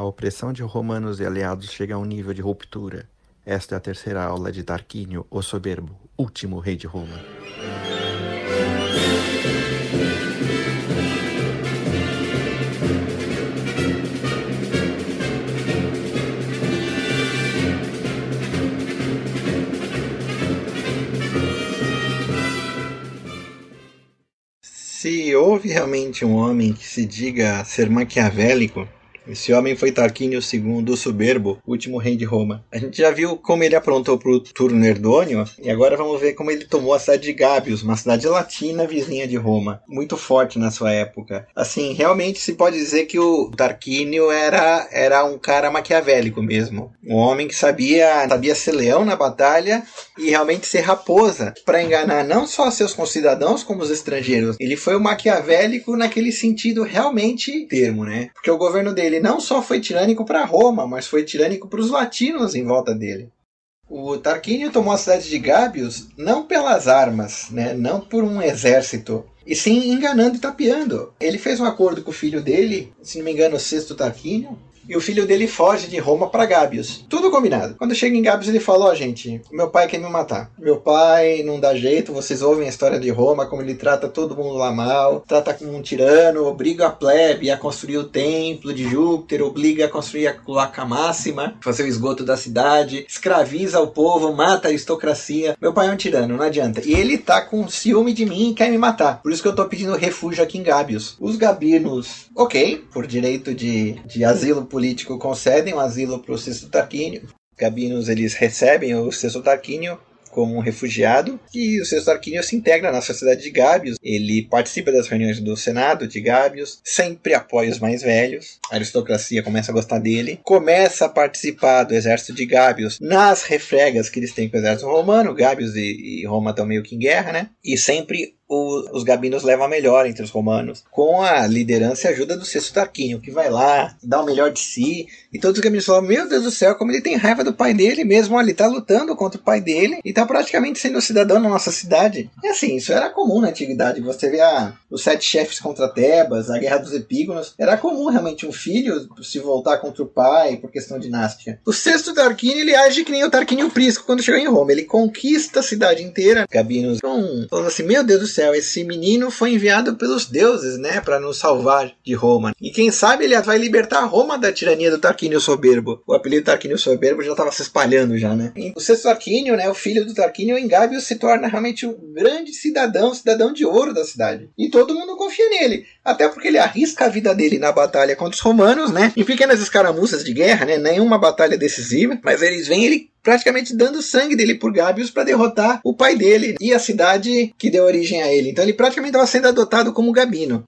A opressão de romanos e aliados chega a um nível de ruptura. Esta é a terceira aula de Tarquínio, o Soberbo, último rei de Roma. Se houve realmente um homem que se diga ser maquiavélico, esse homem foi Tarquínio II, o soberbo, último rei de Roma. A gente já viu como ele aprontou para o turno Herdônio, e agora vamos ver como ele tomou a cidade de Gábios, uma cidade latina vizinha de Roma, muito forte na sua época. Assim, realmente se pode dizer que o Tarquínio era, era um cara maquiavélico mesmo. Um homem que sabia, sabia ser leão na batalha e realmente ser raposa, para enganar não só seus concidadãos, como os estrangeiros. Ele foi o maquiavélico naquele sentido realmente termo, né? Porque o governo dele não só foi tirânico para Roma, mas foi tirânico para os latinos em volta dele. O Tarquínio tomou a cidade de Gábios não pelas armas, né, não por um exército, e sim enganando e tapeando. Ele fez um acordo com o filho dele, se não me engano, o sexto Tarquínio, e o filho dele foge de Roma para Gábios. Tudo combinado. Quando chega em Gábios, ele fala: Ó, oh, gente, meu pai quer me matar. Meu pai não dá jeito, vocês ouvem a história de Roma, como ele trata todo mundo lá mal, trata como um tirano, obriga a plebe a construir o templo de Júpiter, obriga a construir a cloaca máxima, fazer o esgoto da cidade, escraviza o povo, mata a aristocracia. Meu pai é um tirano, não adianta. E ele tá com ciúme de mim e quer me matar. Por isso que eu tô pedindo refúgio aqui em Gábios. Os gabinos, ok, por direito de, de asilo político político concedem um asilo para o Sexto Tarquínio. Gabinos eles recebem o Sexto Tarquínio como um refugiado e o Sexto Tarquínio se integra na sociedade de Gábios. Ele participa das reuniões do Senado de Gábios, sempre apoia os mais velhos. A aristocracia começa a gostar dele, começa a participar do exército de Gábios nas refregas que eles têm com o exército romano. Gábios e, e Roma estão meio que em guerra, né? E sempre os gabinos levam a melhor entre os romanos, com a liderança e ajuda do Sexto Tarquínio, que vai lá, dá o melhor de si, e todos os gabinos falam: Meu Deus do céu, como ele tem raiva do pai dele mesmo, ele tá lutando contra o pai dele e tá praticamente sendo cidadão na nossa cidade. E assim, isso era comum na antiguidade. Você vê a, os sete chefes contra Tebas, a guerra dos epígonos, era comum realmente um filho se voltar contra o pai por questão dinástica. O Sexto Tarquínio ele age que nem o Tarquínio Prisco quando chegou em Roma, ele conquista a cidade inteira. Gabinos estão falando assim: Meu Deus do céu céu, esse menino foi enviado pelos deuses, né, para nos salvar de Roma. E quem sabe ele vai libertar Roma da tirania do Tarquínio Soberbo. O apelido Tarquínio Soberbo já estava se espalhando já, né? E o sexto Tarquínio, né, o filho do Tarquínio, em Gábio se torna realmente um grande cidadão, cidadão de ouro da cidade. E todo mundo confia nele, até porque ele arrisca a vida dele na batalha contra os romanos, né, em pequenas escaramuças de guerra, né, nenhuma batalha decisiva, mas eles vêm ele praticamente dando sangue dele por Gabius para derrotar o pai dele e a cidade que deu origem a ele. Então ele praticamente estava sendo adotado como Gabino.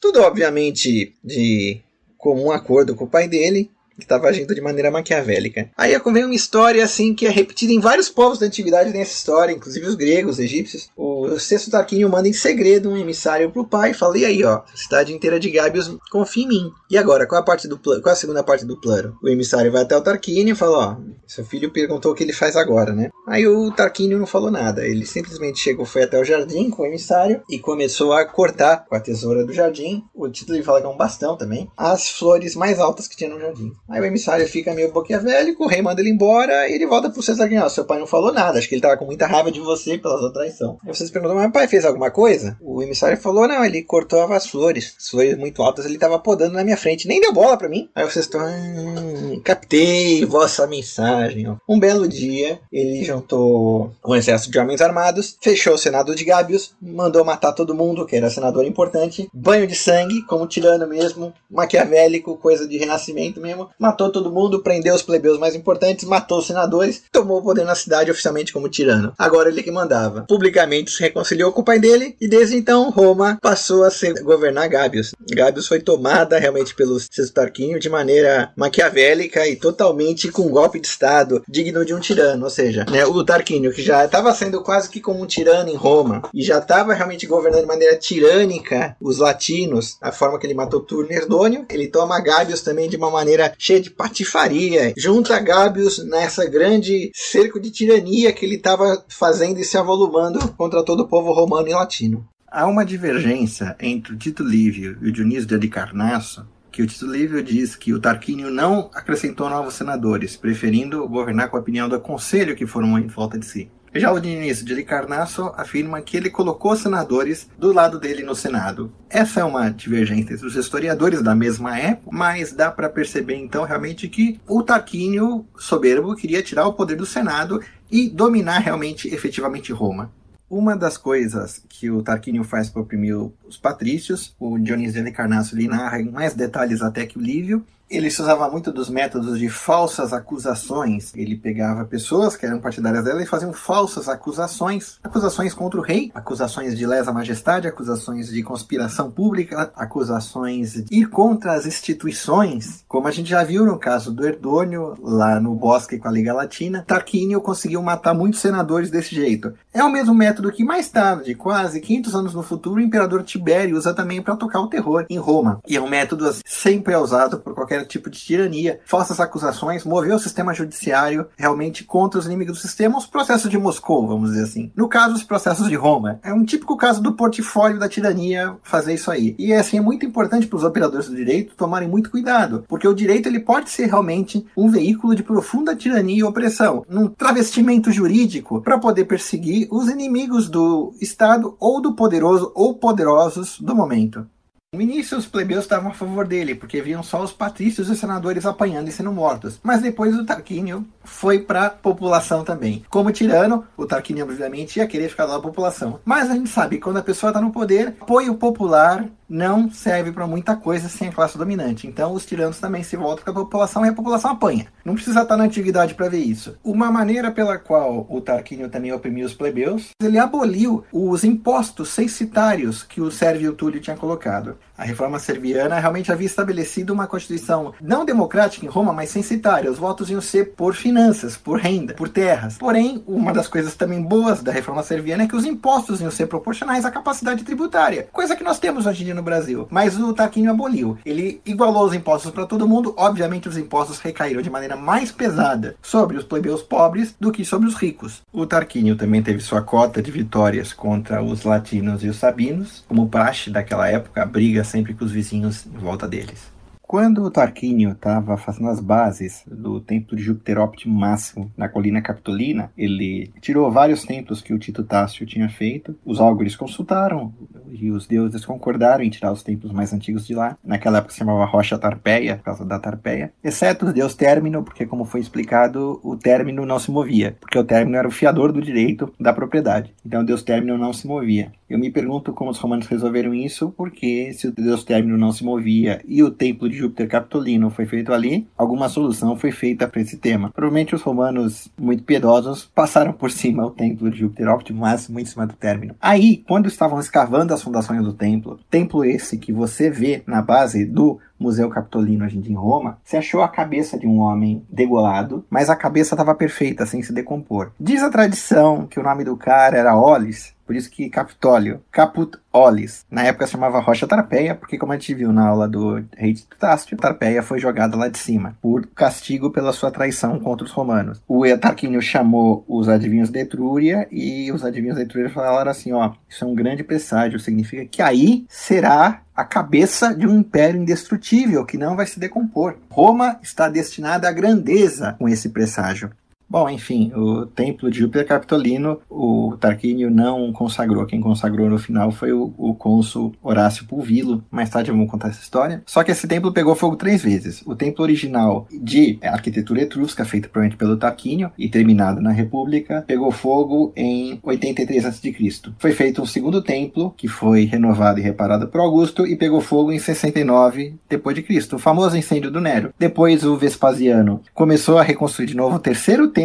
Tudo, obviamente, de comum acordo com o pai dele que estava agindo de maneira maquiavélica. Aí vem uma história assim que é repetida em vários povos da antiguidade nessa história, inclusive os gregos, os egípcios. O sexto Tarquínio manda em segredo um emissário pro pai e fala: "E aí, ó, cidade inteira de Gábios confia em mim. E agora, qual a parte do? Qual a segunda parte do plano?" O emissário vai até o Tarquínio e fala: "Ó, seu filho perguntou o que ele faz agora, né?" Aí o Tarquínio não falou nada. Ele simplesmente chegou, foi até o jardim com o emissário e começou a cortar com a tesoura do jardim. O título ele fala que é um bastão também. As flores mais altas que tinha no jardim. Aí o emissário fica meio boquiavélico, o rei manda ele embora e ele volta pro César Guinal. Seu pai não falou nada, acho que ele tava com muita raiva de você pela sua traição. Aí vocês perguntam, mas o pai fez alguma coisa? O emissário falou, não, ele cortou as flores. As flores muito altas ele tava podando na minha frente. Nem deu bola para mim. Aí vocês estão, hum, captei vossa mensagem. Ó. Um belo dia, ele juntou um exército de homens armados, fechou o senado de Gábios, mandou matar todo mundo, que era senador importante, banho de sangue, como tirano mesmo, maquiavélico, coisa de renascimento mesmo, matou todo mundo, prendeu os plebeus mais importantes, matou os senadores, tomou o poder na cidade oficialmente como tirano. Agora ele que mandava. Publicamente se reconciliou com o pai dele e desde então Roma passou a ser governar Gábios. Gábios foi tomada realmente pelo Sexto Tarquínio de maneira maquiavélica e totalmente com um golpe de estado digno de um tirano, ou seja, né, o Tarquínio que já estava sendo quase que como um tirano em Roma e já estava realmente governando de maneira tirânica os latinos, a forma que ele matou Turno Herdônio, ele toma Gábios também de uma maneira cheia de patifaria, junta Gábios nessa grande cerco de tirania que ele estava fazendo e se avolumando contra todo o povo romano e latino. Há uma divergência entre o Tito Livio e o Dionísio de Alicarnasso que o Tito Livio diz que o Tarquínio não acrescentou novos senadores, preferindo governar com a opinião do conselho que formou em volta de si. Já o Diniz de Licarnasso afirma que ele colocou senadores do lado dele no Senado. Essa é uma divergência entre os historiadores da mesma época, mas dá para perceber então realmente que o Tarquínio soberbo queria tirar o poder do Senado e dominar realmente efetivamente Roma. Uma das coisas que o Tarquínio faz para oprimir os patrícios, o Dionísio de Carnasso lhe narra em mais detalhes até que o Lívio, ele se usava muito dos métodos de falsas acusações. Ele pegava pessoas que eram partidárias dela e faziam falsas acusações. Acusações contra o rei, acusações de lesa majestade, acusações de conspiração pública, acusações de ir contra as instituições. Como a gente já viu no caso do Herdônio, lá no bosque com a Liga Latina, Tarquínio conseguiu matar muitos senadores desse jeito. É o mesmo método que mais tarde, quase 500 anos no futuro, o imperador Tibério usa também para tocar o terror em Roma. E é um método assim, sempre usado por qualquer tipo de tirania, falsas acusações, moveu o sistema judiciário realmente contra os inimigos do sistema, os processos de Moscou, vamos dizer assim. No caso, os processos de Roma. É um típico caso do portfólio da tirania fazer isso aí. E assim, é muito importante para os operadores do direito tomarem muito cuidado, porque o direito ele pode ser realmente um veículo de profunda tirania e opressão, num travestimento jurídico para poder perseguir os inimigos do Estado ou do poderoso ou poderosos do momento. No início, os plebeus estavam a favor dele, porque viam só os patrícios e senadores apanhando e sendo mortos. Mas depois o Tarquínio foi para população também. Como tirano, o Tarquínio obviamente ia querer ficar na população. Mas a gente sabe que quando a pessoa está no poder, apoio popular não serve para muita coisa sem a classe dominante. Então os tiranos também se voltam para a população e a população apanha. Não precisa estar na antiguidade para ver isso. Uma maneira pela qual o Tarquínio também oprimiu os plebeus, ele aboliu os impostos censitários que o Sérvio Túlio tinha colocado. A reforma serviana realmente havia estabelecido uma constituição não democrática em Roma, mas censitária. Os votos iam ser por finanças, por renda, por terras. Porém, uma das coisas também boas da reforma serviana é que os impostos iam ser proporcionais à capacidade tributária, coisa que nós temos hoje em dia no Brasil. Mas o Tarquínio aboliu. Ele igualou os impostos para todo mundo. Obviamente, os impostos recaíram de maneira mais pesada sobre os plebeus pobres do que sobre os ricos. O Tarquínio também teve sua cota de vitórias contra os latinos e os sabinos, como praxe daquela época, briga sempre com os vizinhos em volta deles. Quando o Tarquínio estava fazendo as bases do templo de Júpiter Óptimo Máximo na colina Capitolina, ele tirou vários templos que o Tito Tácio tinha feito. Os álgores consultaram e os deuses concordaram em tirar os templos mais antigos de lá. Naquela época se chamava Rocha Tarpeia, por causa da Tarpeia. Exceto o deus Término, porque como foi explicado, o Término não se movia, porque o Término era o fiador do direito da propriedade. Então o deus Término não se movia. Eu me pergunto como os romanos resolveram isso, porque se o deus Término não se movia e o templo de Júpiter Capitolino foi feito ali, alguma solução foi feita para esse tema. Provavelmente os romanos, muito piedosos, passaram por cima o templo de Júpiter Optimo, mas muito em cima do término. Aí, quando estavam escavando as fundações do templo, templo esse que você vê na base do Museu Capitolino, a gente em Roma, se achou a cabeça de um homem degolado, mas a cabeça estava perfeita, sem se decompor. Diz a tradição que o nome do cara era Olis, por isso que Capitólio, Caput Olis, na época se chamava Rocha Tarpeia, porque como a gente viu na aula do rei de Tácio, Tarpeia foi jogada lá de cima, por castigo pela sua traição contra os romanos. O Tarquínio chamou os adivinhos de Etrúria e os adivinhos de Etrúria falaram assim, ó, isso é um grande presságio, significa que aí será a cabeça de um império indestrutível que não vai se decompor. Roma está destinada à grandeza com esse presságio. Bom, enfim, o templo de Júpiter Capitolino, o Tarquínio não consagrou. Quem consagrou no final foi o, o cônsul Horácio Pulvilo. Mais tarde vou contar essa história. Só que esse templo pegou fogo três vezes. O templo original de arquitetura etrusca, feito provavelmente pelo Tarquínio e terminado na República, pegou fogo em 83 a.C. Foi feito um segundo templo, que foi renovado e reparado por Augusto, e pegou fogo em 69 depois de Cristo, o famoso incêndio do Nero. Depois o Vespasiano começou a reconstruir de novo o terceiro templo,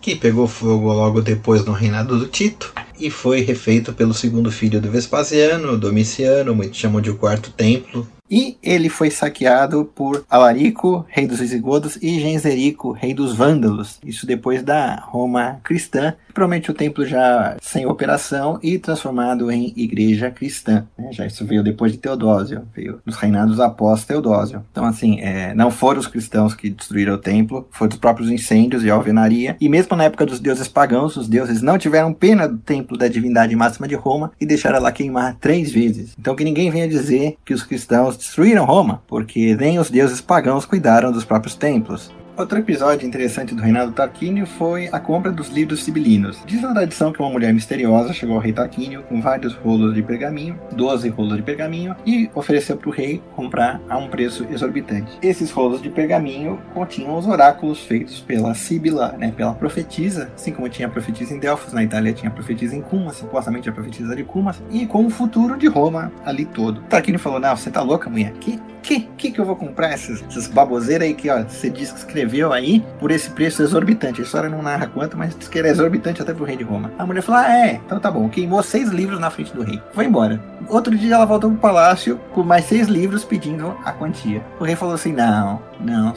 que pegou fogo logo depois no reinado do Tito, e foi refeito pelo segundo filho do Vespasiano, Domiciano, muito chamam de o quarto templo, e ele foi saqueado por Alarico, rei dos visigodos, e Genserico, rei dos vândalos. Isso depois da Roma cristã. Provavelmente o templo já sem operação e transformado em igreja cristã. Né? Já isso veio depois de Teodósio, veio nos reinados após Teodósio. Então, assim, é, não foram os cristãos que destruíram o templo, foram os próprios incêndios e alvenaria. E mesmo na época dos deuses pagãos, os deuses não tiveram pena do templo da divindade máxima de Roma e deixaram lá queimar três vezes. Então, que ninguém venha dizer que os cristãos destruíram Roma, porque nem os deuses pagãos cuidaram dos próprios templos. Outro episódio interessante do reinado Tarquínio foi a compra dos livros sibilinos. Diz a tradição que uma mulher misteriosa chegou ao rei Tarquínio com vários rolos de pergaminho, 12 rolos de pergaminho, e ofereceu para o rei comprar a um preço exorbitante. Esses rolos de pergaminho continham os oráculos feitos pela Sibila, né, pela profetisa, assim como tinha a profetisa em Delfos, na Itália tinha a profetisa em Cumas, supostamente a profetisa de Cumas, e com o futuro de Roma ali todo. Tarquínio falou: Não, você tá louca, mulher? Que que, que que eu vou comprar essas, essas baboseiras aí que, ó, você diz que escreveu aí por esse preço exorbitante. A história não narra quanto, mas diz que era exorbitante até pro rei de Roma. A mulher falou, ah, é, então tá bom. Queimou seis livros na frente do rei. Foi embora. Outro dia ela voltou pro palácio com mais seis livros pedindo a quantia. O rei falou assim, não, não,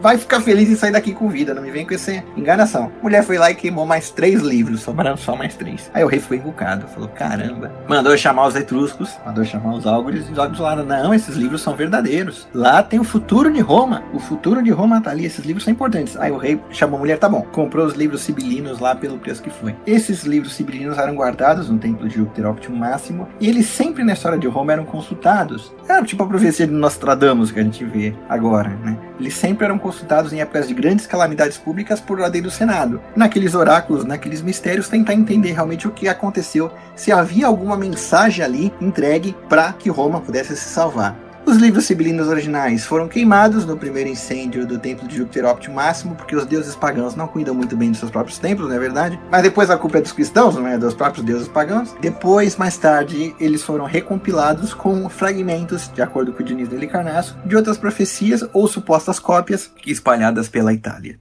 vai ficar feliz em sair daqui com vida, não me vem com essa enganação. A mulher foi lá e queimou mais três livros, sobraram só mais três. Aí o rei ficou encucado, falou, caramba. Mandou chamar os etruscos, mandou chamar os álgures, e os álgures falaram, não, esses livros são verdadeiros. Lá tem o futuro de Roma. O futuro de Roma tá ali. Esses livros são importantes. Aí o rei chamou a mulher, tá bom. Comprou os livros sibilinos lá pelo preço que foi. Esses livros sibilinos eram guardados no templo de Júpiter Optimum Máximo. E eles sempre na história de Roma eram consultados. Era tipo a profecia de Nostradamus que a gente vê agora, né? Eles sempre eram consultados em épocas de grandes calamidades públicas por ordem do Senado. Naqueles oráculos, naqueles mistérios, tentar entender realmente o que aconteceu, se havia alguma mensagem ali entregue para que Roma pudesse se salvar. Os livros sibilinos originais foram queimados no primeiro incêndio do templo de Júpiter Óptimo Máximo, porque os deuses pagãos não cuidam muito bem dos seus próprios templos, não é verdade? Mas depois a culpa é dos cristãos, não é? Dos próprios deuses pagãos. Depois, mais tarde, eles foram recompilados com fragmentos, de acordo com o Dionísio de Halicarnasso, de outras profecias ou supostas cópias espalhadas pela Itália.